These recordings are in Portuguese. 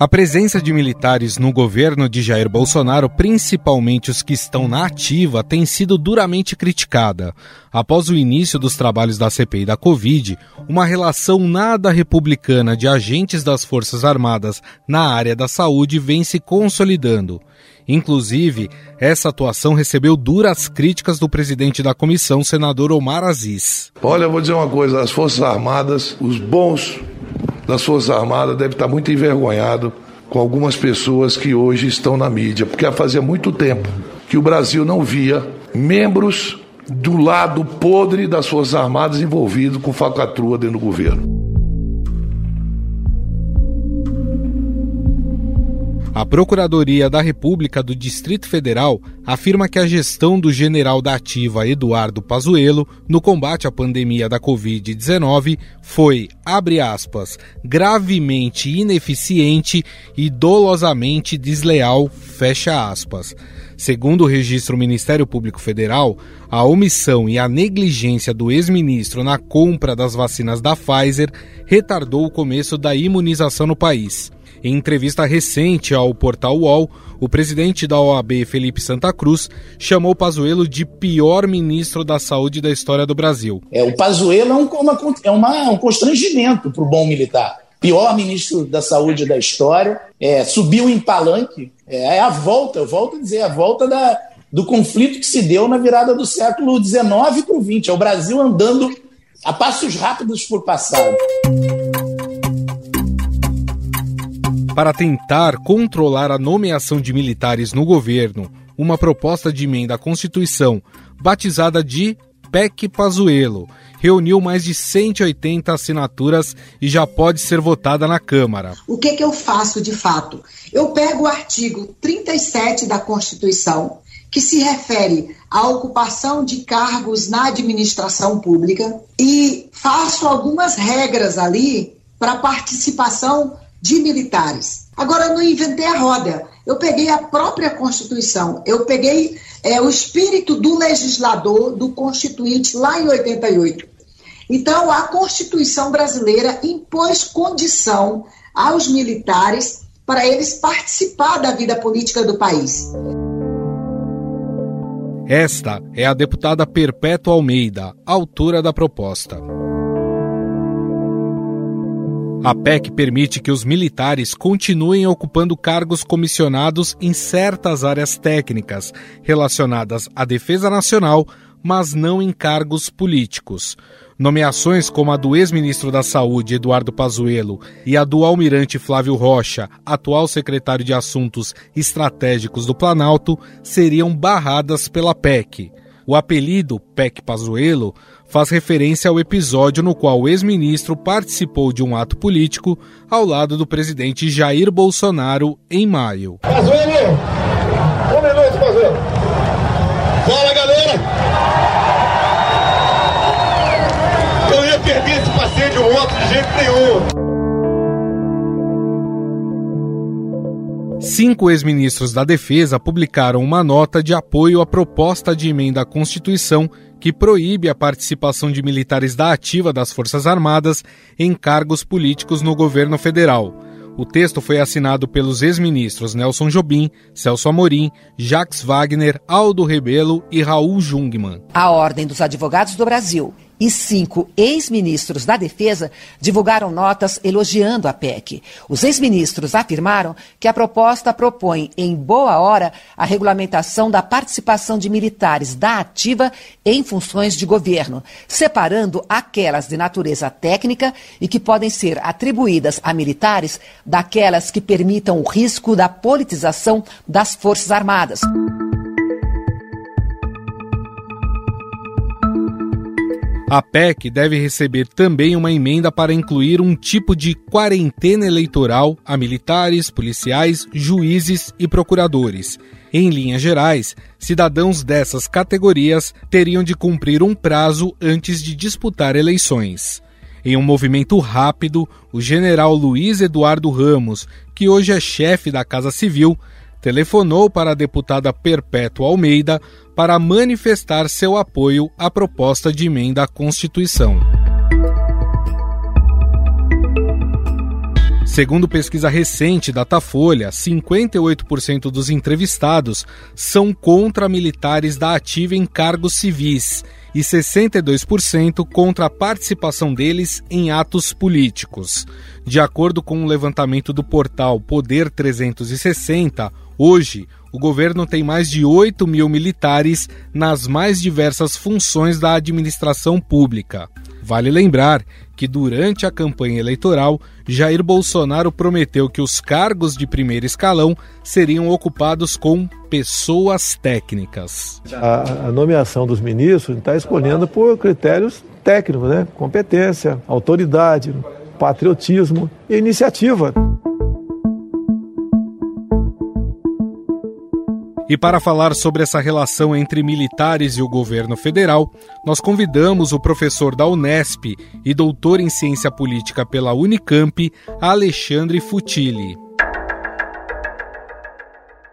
A presença de militares no governo de Jair Bolsonaro, principalmente os que estão na ativa, tem sido duramente criticada. Após o início dos trabalhos da CPI da Covid, uma relação nada republicana de agentes das Forças Armadas na área da saúde vem se consolidando. Inclusive, essa atuação recebeu duras críticas do presidente da comissão, senador Omar Aziz. Olha, eu vou dizer uma coisa: as Forças Armadas, os bons das Forças Armadas deve estar muito envergonhado com algumas pessoas que hoje estão na mídia, porque fazia muito tempo que o Brasil não via membros do lado podre das Forças Armadas envolvidos com falcatrua dentro do governo. A Procuradoria da República do Distrito Federal afirma que a gestão do general da ativa Eduardo Pazuello no combate à pandemia da Covid-19 foi, abre aspas, gravemente ineficiente e dolosamente desleal, fecha aspas. Segundo o registro Ministério Público Federal, a omissão e a negligência do ex-ministro na compra das vacinas da Pfizer retardou o começo da imunização no país. Em entrevista recente ao portal UOL, o presidente da OAB, Felipe Santa Cruz, chamou Pazuello de pior ministro da saúde da história do Brasil. É, o Pazuello é um, uma, é uma, um constrangimento para o bom militar. Pior ministro da saúde da história, é, subiu em palanque, é, é a volta, eu volto a dizer, a volta da, do conflito que se deu na virada do século XIX para o XX. É o Brasil andando a passos rápidos por passado. Para tentar controlar a nomeação de militares no governo, uma proposta de emenda à Constituição, batizada de PEC Pazuello, reuniu mais de 180 assinaturas e já pode ser votada na Câmara. O que, que eu faço de fato? Eu pego o artigo 37 da Constituição, que se refere à ocupação de cargos na administração pública, e faço algumas regras ali para participação de militares. Agora, eu não inventei a roda. Eu peguei a própria Constituição, eu peguei é, o espírito do legislador, do Constituinte, lá em 88. Então, a Constituição brasileira impôs condição aos militares para eles participar da vida política do país. Esta é a deputada Perpétua Almeida, autora da proposta. A PEC permite que os militares continuem ocupando cargos comissionados em certas áreas técnicas relacionadas à defesa nacional, mas não em cargos políticos. Nomeações como a do ex-ministro da Saúde, Eduardo Pazuello, e a do almirante Flávio Rocha, atual secretário de Assuntos Estratégicos do Planalto, seriam barradas pela PEC. O apelido PEC Pazuello faz referência ao episódio no qual o ex-ministro participou de um ato político ao lado do presidente Jair Bolsonaro em maio. Pazuello! Um minuto, Pazuello! Fala, galera! Eu ia perder esse passeio de moto de jeito nenhum! Cinco ex-ministros da Defesa publicaram uma nota de apoio à proposta de emenda à Constituição que proíbe a participação de militares da ativa das Forças Armadas em cargos políticos no governo federal. O texto foi assinado pelos ex-ministros Nelson Jobim, Celso Amorim, Jacques Wagner, Aldo Rebelo e Raul Jungmann. A Ordem dos Advogados do Brasil e cinco ex-ministros da Defesa divulgaram notas elogiando a PEC. Os ex-ministros afirmaram que a proposta propõe, em boa hora, a regulamentação da participação de militares da ativa em funções de governo, separando aquelas de natureza técnica e que podem ser atribuídas a militares daquelas que permitam o risco da politização das Forças Armadas. A PEC deve receber também uma emenda para incluir um tipo de quarentena eleitoral a militares, policiais, juízes e procuradores. Em linhas gerais, cidadãos dessas categorias teriam de cumprir um prazo antes de disputar eleições. Em um movimento rápido, o general Luiz Eduardo Ramos, que hoje é chefe da Casa Civil, telefonou para a deputada Perpétua Almeida para manifestar seu apoio à proposta de emenda à Constituição. Segundo pesquisa recente da Datafolha, 58% dos entrevistados são contra militares da ativa em cargos civis e 62% contra a participação deles em atos políticos. De acordo com o um levantamento do portal Poder 360, hoje o governo tem mais de 8 mil militares nas mais diversas funções da administração pública. Vale lembrar que durante a campanha eleitoral, Jair Bolsonaro prometeu que os cargos de primeiro escalão seriam ocupados com pessoas técnicas. A, a nomeação dos ministros está escolhendo por critérios técnicos, né? Competência, autoridade, patriotismo e iniciativa. E para falar sobre essa relação entre militares e o governo federal, nós convidamos o professor da Unesp e doutor em ciência política pela Unicamp, Alexandre Futili.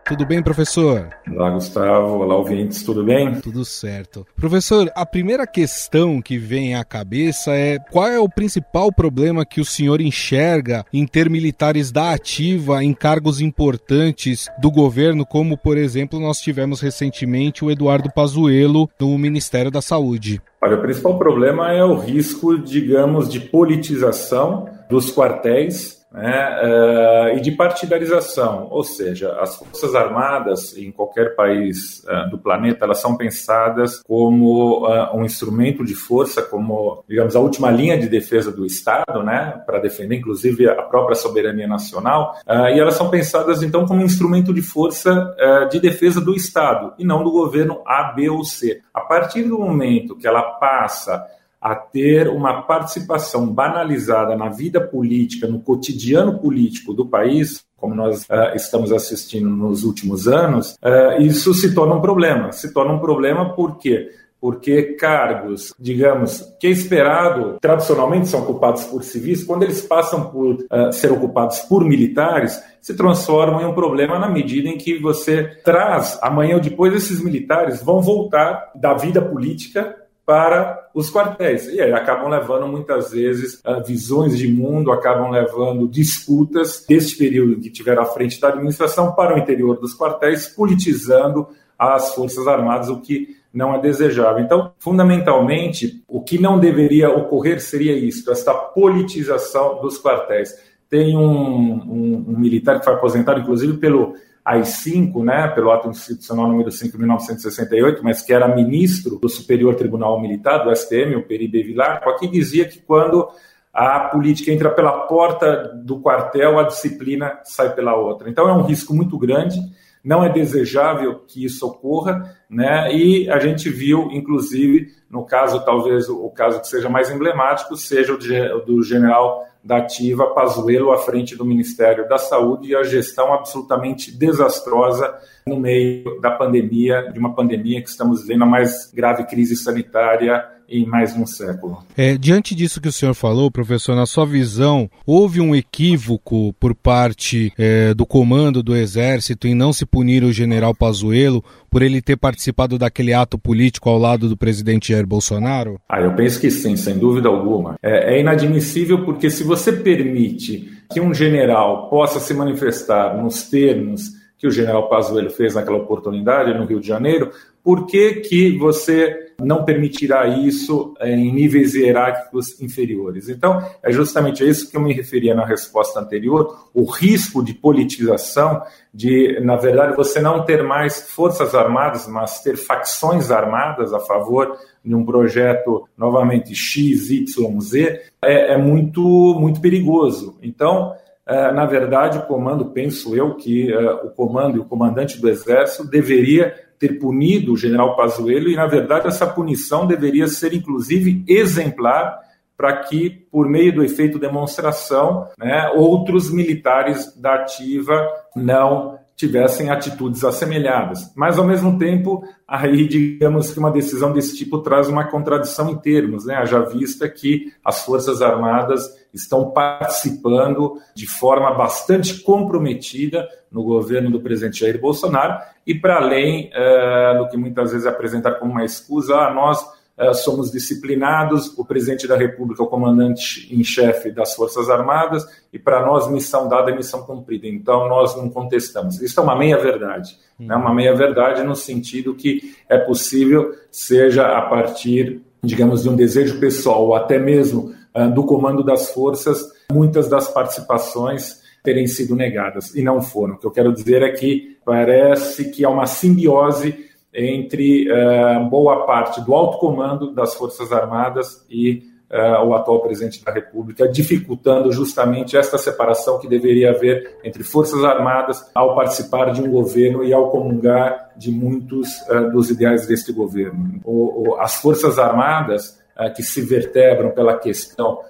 Tudo bem, professor? Olá, Gustavo. Olá, ouvintes. Tudo bem? Tudo certo. Professor, a primeira questão que vem à cabeça é qual é o principal problema que o senhor enxerga em ter militares da ativa em cargos importantes do governo, como, por exemplo, nós tivemos recentemente o Eduardo Pazuello no Ministério da Saúde? Olha, o principal problema é o risco, digamos, de politização dos quartéis né, uh, e de partidarização, ou seja, as forças armadas em qualquer país uh, do planeta elas são pensadas como uh, um instrumento de força, como digamos a última linha de defesa do Estado, né, para defender inclusive a própria soberania nacional, e elas são pensadas então como um instrumento de força de defesa do Estado e não do governo A, B ou C. A partir do momento que ela passa a ter uma participação banalizada na vida política, no cotidiano político do país, como nós uh, estamos assistindo nos últimos anos, uh, isso se torna um problema. Se torna um problema por quê? Porque cargos, digamos, que é esperado, tradicionalmente são ocupados por civis, quando eles passam por uh, ser ocupados por militares, se transformam em um problema na medida em que você traz, amanhã ou depois, esses militares vão voltar da vida política para os quartéis. E aí acabam levando muitas vezes visões de mundo, acabam levando disputas deste período que tiveram à frente da administração para o interior dos quartéis, politizando as Forças Armadas, o que não é desejável. Então, fundamentalmente, o que não deveria ocorrer seria isso, esta politização dos quartéis. Tem um, um, um militar que foi aposentado, inclusive, pelo AI-5, né, pelo ato institucional número 5 de 1968, mas que era ministro do Superior Tribunal Militar, do STM, o Peri Bevilacqua, aqui dizia que quando a política entra pela porta do quartel, a disciplina sai pela outra. Então é um risco muito grande, não é desejável que isso ocorra, né? E a gente viu, inclusive, no caso, talvez o caso que seja mais emblemático, seja o do general da ativa Pazuello à frente do Ministério da Saúde e a gestão absolutamente desastrosa no meio da pandemia, de uma pandemia que estamos vivendo a mais grave crise sanitária em mais um século. É, diante disso que o senhor falou, professor, na sua visão, houve um equívoco por parte é, do comando do Exército em não se punir o general Pazuello por ele ter participado daquele ato político ao lado do presidente Jair Bolsonaro? Ah, eu penso que sim, sem dúvida alguma. É, é inadmissível porque se você permite que um general possa se manifestar nos termos que o general Pazuello fez naquela oportunidade no Rio de Janeiro, por que, que você não permitirá isso eh, em níveis hierárquicos inferiores? Então, é justamente isso que eu me referia na resposta anterior, o risco de politização, de, na verdade, você não ter mais forças armadas, mas ter facções armadas a favor de um projeto, novamente, X, Y, Z, é, é muito, muito perigoso. Então, eh, na verdade, o comando, penso eu, que eh, o comando e o comandante do Exército deveria ter punido o general Pazuello e, na verdade, essa punição deveria ser, inclusive, exemplar para que, por meio do efeito demonstração, né, outros militares da ativa não tivessem atitudes assemelhadas. Mas, ao mesmo tempo, aí, digamos que uma decisão desse tipo traz uma contradição em termos, né? Já vista que as Forças Armadas estão participando de forma bastante comprometida no governo do presidente Jair Bolsonaro e para além uh, do que muitas vezes é apresentado como uma excusa, ah, nós somos disciplinados, o presidente da República é o comandante em chefe das Forças Armadas, e para nós, missão dada é missão cumprida. Então, nós não contestamos. Isso é uma meia-verdade. Uhum. Né? Uma meia-verdade no sentido que é possível, seja a partir, digamos, de um desejo pessoal, ou até mesmo uh, do comando das forças, muitas das participações terem sido negadas, e não foram. O que eu quero dizer é que parece que há uma simbiose entre uh, boa parte do alto comando das Forças Armadas e uh, o atual presidente da República, dificultando justamente esta separação que deveria haver entre Forças Armadas ao participar de um governo e ao comungar de muitos uh, dos ideais deste governo. O, o, as Forças Armadas, que se vertebram pela questão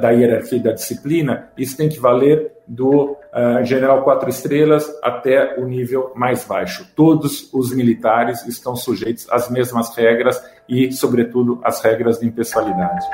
da hierarquia e da disciplina, isso tem que valer do uh, general quatro estrelas até o nível mais baixo. Todos os militares estão sujeitos às mesmas regras e, sobretudo, às regras de impessoalidade.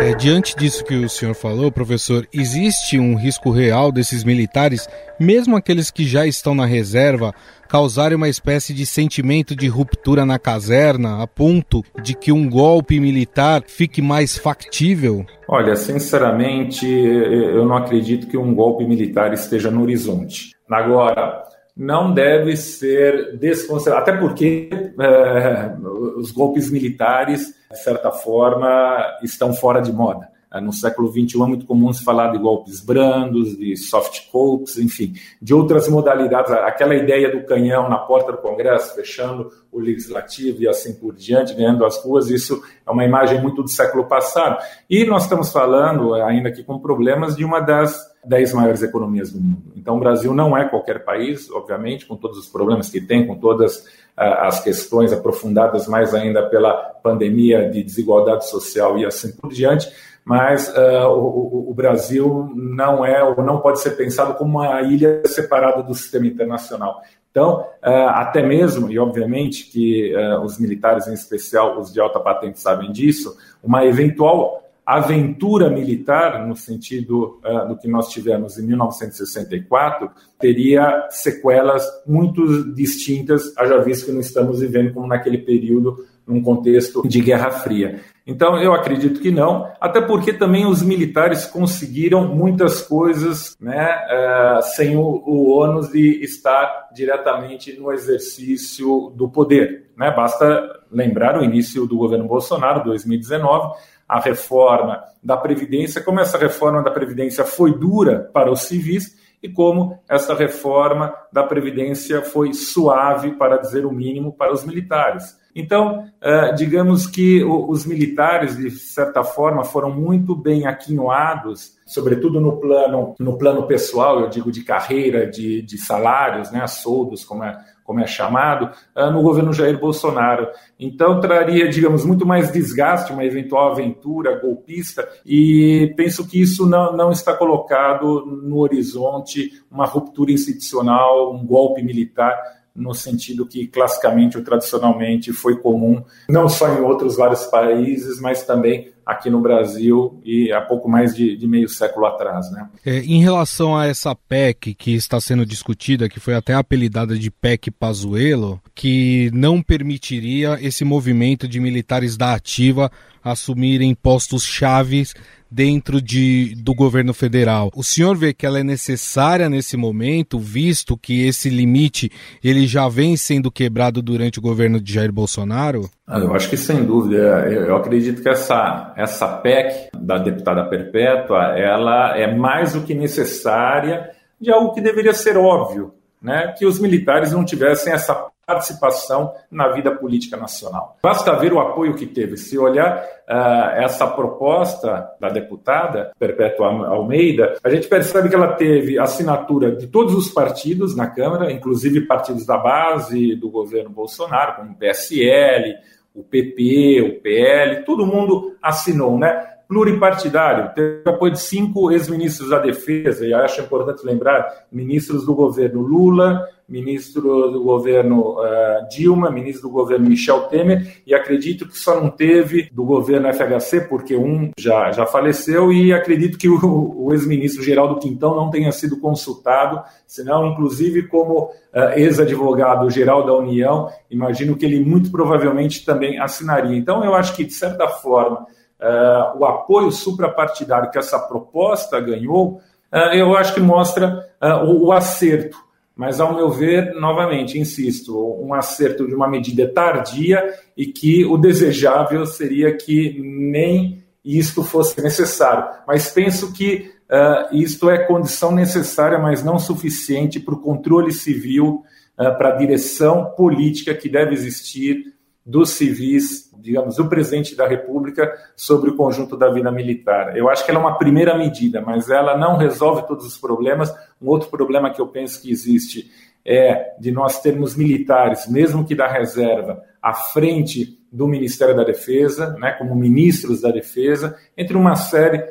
É, diante disso que o senhor falou, professor, existe um risco real desses militares, mesmo aqueles que já estão na reserva, causarem uma espécie de sentimento de ruptura na caserna, a ponto de que um golpe militar fique mais factível? Olha, sinceramente, eu não acredito que um golpe militar esteja no horizonte. Agora, não deve ser desconsiderado, até porque é, os golpes militares, de certa forma, estão fora de moda. É, no século XXI é muito comum se falar de golpes brandos, de soft golpes, enfim, de outras modalidades. Aquela ideia do canhão na porta do Congresso, fechando o legislativo e assim por diante, ganhando as ruas, isso é uma imagem muito do século passado. E nós estamos falando, ainda aqui com problemas, de uma das dez maiores economias do mundo. Então, o Brasil não é qualquer país, obviamente, com todos os problemas que tem, com todas as questões aprofundadas mais ainda pela pandemia de desigualdade social e assim por diante, mas uh, o, o, Brasil não é ou não pode ser pensado como uma ilha separada do sistema internacional. Então, uh, até mesmo, e obviamente que uh, os militares, em especial os de alta patente, sabem disso, uma eventual aventura militar, no sentido uh, do que nós tivemos em 1964, teria sequelas muito distintas, haja visto que não estamos vivendo como naquele período, num contexto de Guerra Fria. Então, eu acredito que não, até porque também os militares conseguiram muitas coisas né, uh, sem o, o ônus de estar diretamente no exercício do poder. Né? Basta lembrar o início do governo Bolsonaro, 2019, a reforma da Previdência, como essa reforma da Previdência foi dura para os civis e como essa reforma da Previdência foi suave, para dizer o mínimo, para os militares. Então, eh, digamos que os militares, de certa forma, foram muito bem aquinhoados, sobretudo no plano, no plano pessoal, eu digo de carreira, de, de salários, né, soldos, como é, como é chamado, eh, no governo Jair Bolsonaro. Então, traria, digamos, muito mais desgaste, uma eventual aventura golpista, e penso que isso não, não está colocado no horizonte, uma ruptura institucional, um golpe militar no sentido que classicamente ou tradicionalmente foi comum, não só em outros vários países, mas também aqui no Brasil e há pouco mais de, de meio século atrás. Né? É, em relação a essa PEC que está sendo discutida, que foi até apelidada de PEC Pazuello, que não permitiria esse movimento de militares da ativa assumirem postos chaves dentro de, do governo federal. O senhor vê que ela é necessária nesse momento, visto que esse limite ele já vem sendo quebrado durante o governo de Jair Bolsonaro? Ah, eu acho que sem dúvida. Eu acredito que essa, essa PEC da deputada perpétua, ela é mais do que necessária de algo que deveria ser óbvio, né? Que os militares não tivessem essa participação na vida política nacional. Basta ver o apoio que teve. Se olhar uh, essa proposta da deputada Perpétua Almeida, a gente percebe que ela teve assinatura de todos os partidos na Câmara, inclusive partidos da base do governo Bolsonaro, como o PSL, o PP, o PL, todo mundo assinou, né? pluripartidário, teve apoio de cinco ex-ministros da Defesa, e acho importante lembrar, ministros do governo Lula, ministro do governo uh, Dilma, ministro do governo Michel Temer, e acredito que só não teve do governo FHC, porque um já, já faleceu, e acredito que o, o ex-ministro Geraldo Quintão não tenha sido consultado, senão, inclusive, como uh, ex-advogado geral da União, imagino que ele muito provavelmente também assinaria. Então, eu acho que, de certa forma, uh, o apoio suprapartidário que essa proposta ganhou, eu acho que mostra o, o acerto mas, ao meu ver, novamente, insisto, um acerto de uma medida tardia e que o desejável seria que nem isto fosse necessário. Mas penso que uh, isto é condição necessária, mas não suficiente para o controle civil, uh, para a direção política que deve existir dos civis digamos, do presidente da República sobre o conjunto da vida militar. Eu acho que ela é uma primeira medida, mas ela não resolve todos os problemas. Um outro problema que eu penso que existe é de nós termos militares, mesmo que da reserva, à frente do Ministério da Defesa, né, como ministros da Defesa, entre uma série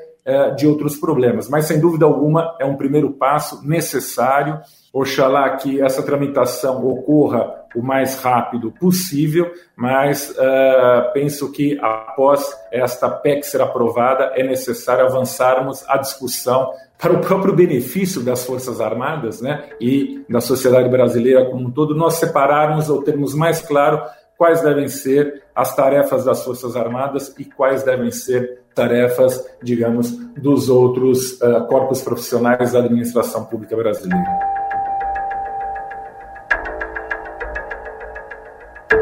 de outros problemas. Mas, sem dúvida alguma, é um primeiro passo necessário. Oxalá que essa tramitação ocorra o mais rápido possível, mas uh, penso que após esta PEC ser aprovada, é necessário avançarmos a discussão para o próprio benefício das Forças Armadas né, e da sociedade brasileira como um todo, nós separarmos ou termos mais claro quais devem ser as tarefas das Forças Armadas e quais devem ser tarefas, digamos, dos outros uh, corpos profissionais da administração pública brasileira.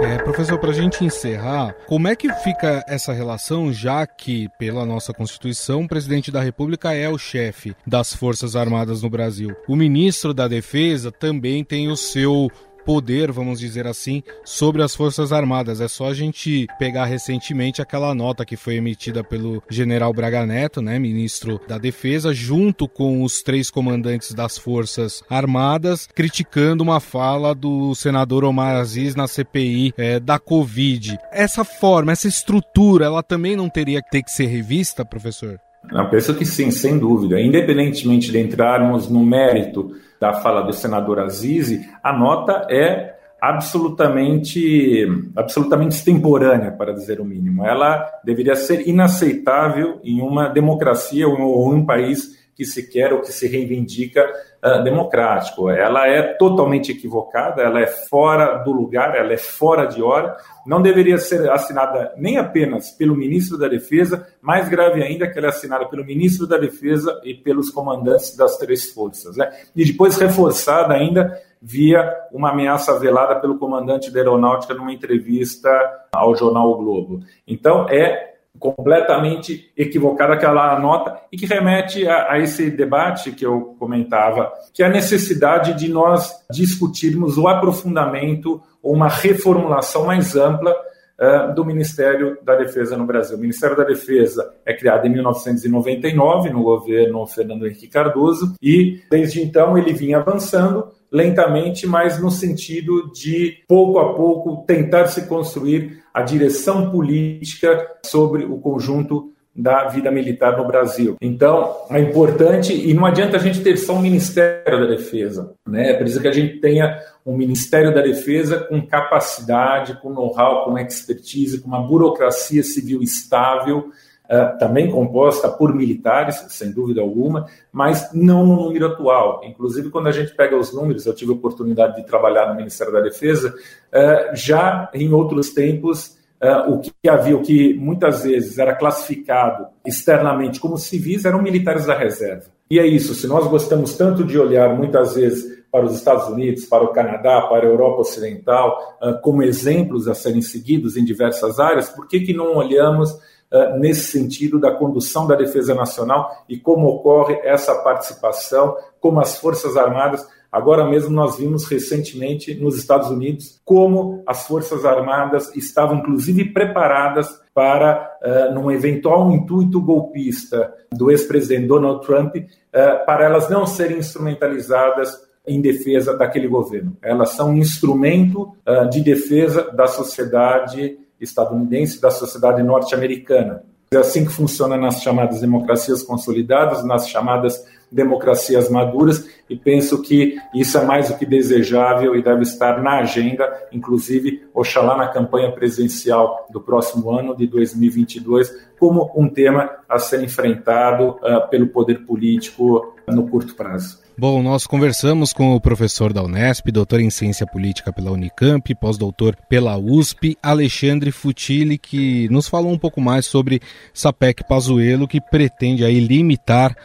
É, professor, para a gente encerrar, como é que fica essa relação, já que, pela nossa Constituição, o presidente da República é o chefe das Forças Armadas no Brasil? O ministro da Defesa também tem o seu poder, vamos dizer assim, sobre as Forças Armadas. É só a gente pegar recentemente aquela nota que foi emitida pelo general Braga Neto, né, ministro da Defesa, junto com os três comandantes das Forças Armadas, criticando uma fala do senador Omar Aziz na CPI é, da Covid. Essa forma, essa estrutura, ela também não teria que ter que ser revista, professor? Eu penso que sim, sem dúvida. Independentemente de entrarmos no mérito da fala do senador Azizi, a nota é absolutamente, absolutamente extemporânea, para dizer o mínimo. Ela deveria ser inaceitável em uma democracia ou em um país que se quer ou que se reivindica uh, democrático. Ela é totalmente equivocada, ela é fora do lugar, ela é fora de hora, não deveria ser assinada nem apenas pelo ministro da Defesa, mais grave ainda que ela é assinada pelo ministro da Defesa e pelos comandantes das três forças. Né? E depois reforçada ainda via uma ameaça velada pelo comandante da aeronáutica numa entrevista ao jornal o Globo. Então, é completamente equivocada aquela nota e que remete a, a, esse debate que eu comentava, que é a necessidade de nós discutirmos o aprofundamento ou uma reformulação mais ampla uh, do Ministério da Defesa no Brasil. O Ministério da Defesa é criado em 1999 no governo Fernando Henrique Cardoso e desde então ele vinha avançando lentamente, mas no sentido de pouco a pouco tentar se construir a direção política sobre o conjunto da vida militar no Brasil. Então, é importante, e não adianta a gente ter só um Ministério da Defesa, né? É preciso que a gente tenha um Ministério da Defesa com capacidade, com know-how, com expertise, com uma burocracia civil estável, também composta por militares, sem dúvida alguma, mas não no número atual. Inclusive, quando a gente pega os números, eu tive a oportunidade de trabalhar no Ministério da Defesa, uh, já em outros tempos, uh, o que havia, o que muitas vezes era classificado externamente como civis, eram militares da reserva. E é isso, se nós gostamos tanto de olhar muitas vezes para os Estados Unidos, para o Canadá, para a Europa Ocidental, como exemplos a serem seguidos em diversas áreas, por que, que não olhamos nesse sentido da condução da defesa nacional e como ocorre essa participação, como as Forças Armadas. Agora mesmo nós vimos recentemente nos Estados Unidos como as Forças Armadas estavam inclusive preparadas para, uh, num eventual intuito golpista do ex-presidente Donald Trump, uh, para elas não serem instrumentalizadas em defesa daquele governo. Elas são um instrumento uh, de defesa da sociedade estadunidense da sociedade norte-americana. É assim que funciona nas chamadas democracias consolidadas, nas chamadas democracias maduras e penso que isso é mais do que desejável e deve estar na agenda, inclusive, oxalá na campanha presidencial do próximo ano, de 2022, como um tema a ser enfrentado uh, pelo poder político no curto prazo. Bom, nós conversamos com o professor da Unesp, doutor em Ciência Política pela Unicamp, pós-doutor pela USP, Alexandre Futili, que nos falou um pouco mais sobre Sapec Pazuello, que pretende aí limitar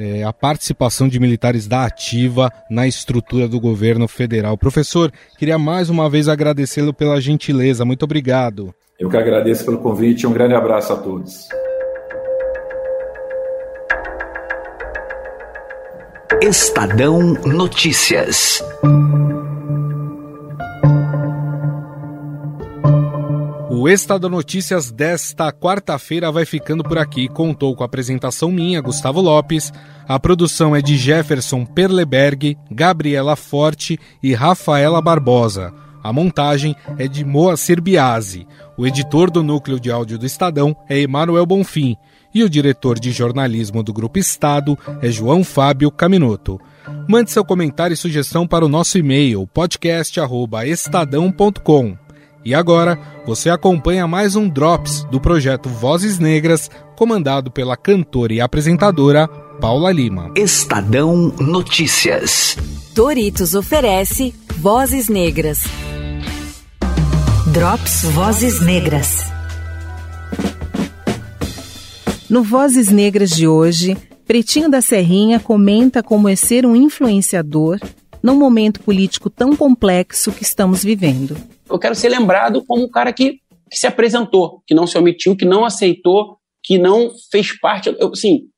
é, a participação de militares da ativa na estrutura do governo federal. Professor, queria mais uma vez agradecê-lo pela gentileza. Muito obrigado. Eu que agradeço pelo convite e um grande abraço a todos. Estadão Notícias. O Estadão Notícias desta quarta-feira vai ficando por aqui. Contou com a apresentação minha, Gustavo Lopes. A produção é de Jefferson Perleberg, Gabriela Forte e Rafaela Barbosa. A montagem é de Moacir Biasi. O editor do núcleo de áudio do Estadão é Emanuel Bonfim e o diretor de jornalismo do Grupo Estado é João Fábio Caminoto. Mande seu comentário e sugestão para o nosso e-mail podcast@estadão.com. E agora, você acompanha mais um Drops do projeto Vozes Negras, comandado pela cantora e apresentadora Paula Lima. Estadão Notícias. Doritos oferece Vozes Negras. Drops Vozes Negras. No Vozes Negras de hoje, Pretinho da Serrinha comenta como é ser um influenciador num momento político tão complexo que estamos vivendo. Eu quero ser lembrado como um cara que, que se apresentou, que não se omitiu, que não aceitou, que não fez parte. Eu, assim,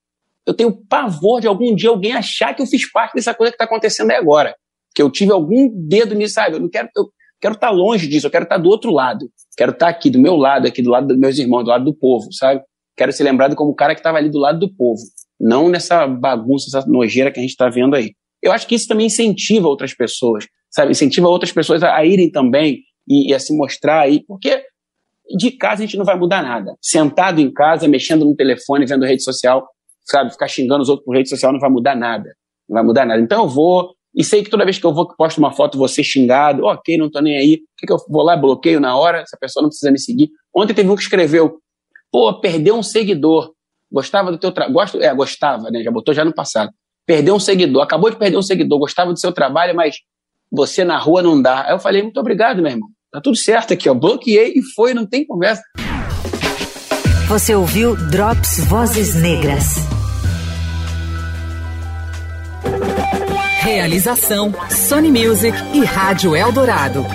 eu tenho pavor de algum dia alguém achar que eu fiz parte dessa coisa que está acontecendo aí agora. Que eu tive algum dedo nisso, sabe? Eu não quero. Eu quero estar tá longe disso, eu quero estar tá do outro lado. Quero estar tá aqui, do meu lado, aqui do lado dos meus irmãos, do lado do povo, sabe? quero ser lembrado como o cara que estava ali do lado do povo, não nessa bagunça, essa nojeira que a gente está vendo aí. Eu acho que isso também incentiva outras pessoas, sabe? Incentiva outras pessoas a, a irem também e, e, a se mostrar aí, porque de casa a gente não vai mudar nada. Sentado em casa, mexendo no telefone, vendo rede social, sabe? Ficar xingando os outros por rede social não vai mudar nada. Não vai mudar nada. Então eu vou, e sei que toda vez que eu vou que posto uma foto, ser xingado, ok, não tô nem aí. O que, que eu vou lá, bloqueio na hora, essa pessoa não precisa me seguir. Ontem teve um que escreveu, Pô, perdeu um seguidor. Gostava do teu trabalho. Gosto, é, gostava, né? Já botou já no passado. Perdeu um seguidor. Acabou de perder um seguidor. Gostava do seu trabalho, mas você na rua não dá. Aí eu falei, muito obrigado, meu irmão. Tá tudo certo aqui, ó. Bloqueei e foi, não tem conversa. Você ouviu Drops Vozes Negras. Realização: Sony Music e Rádio Eldorado.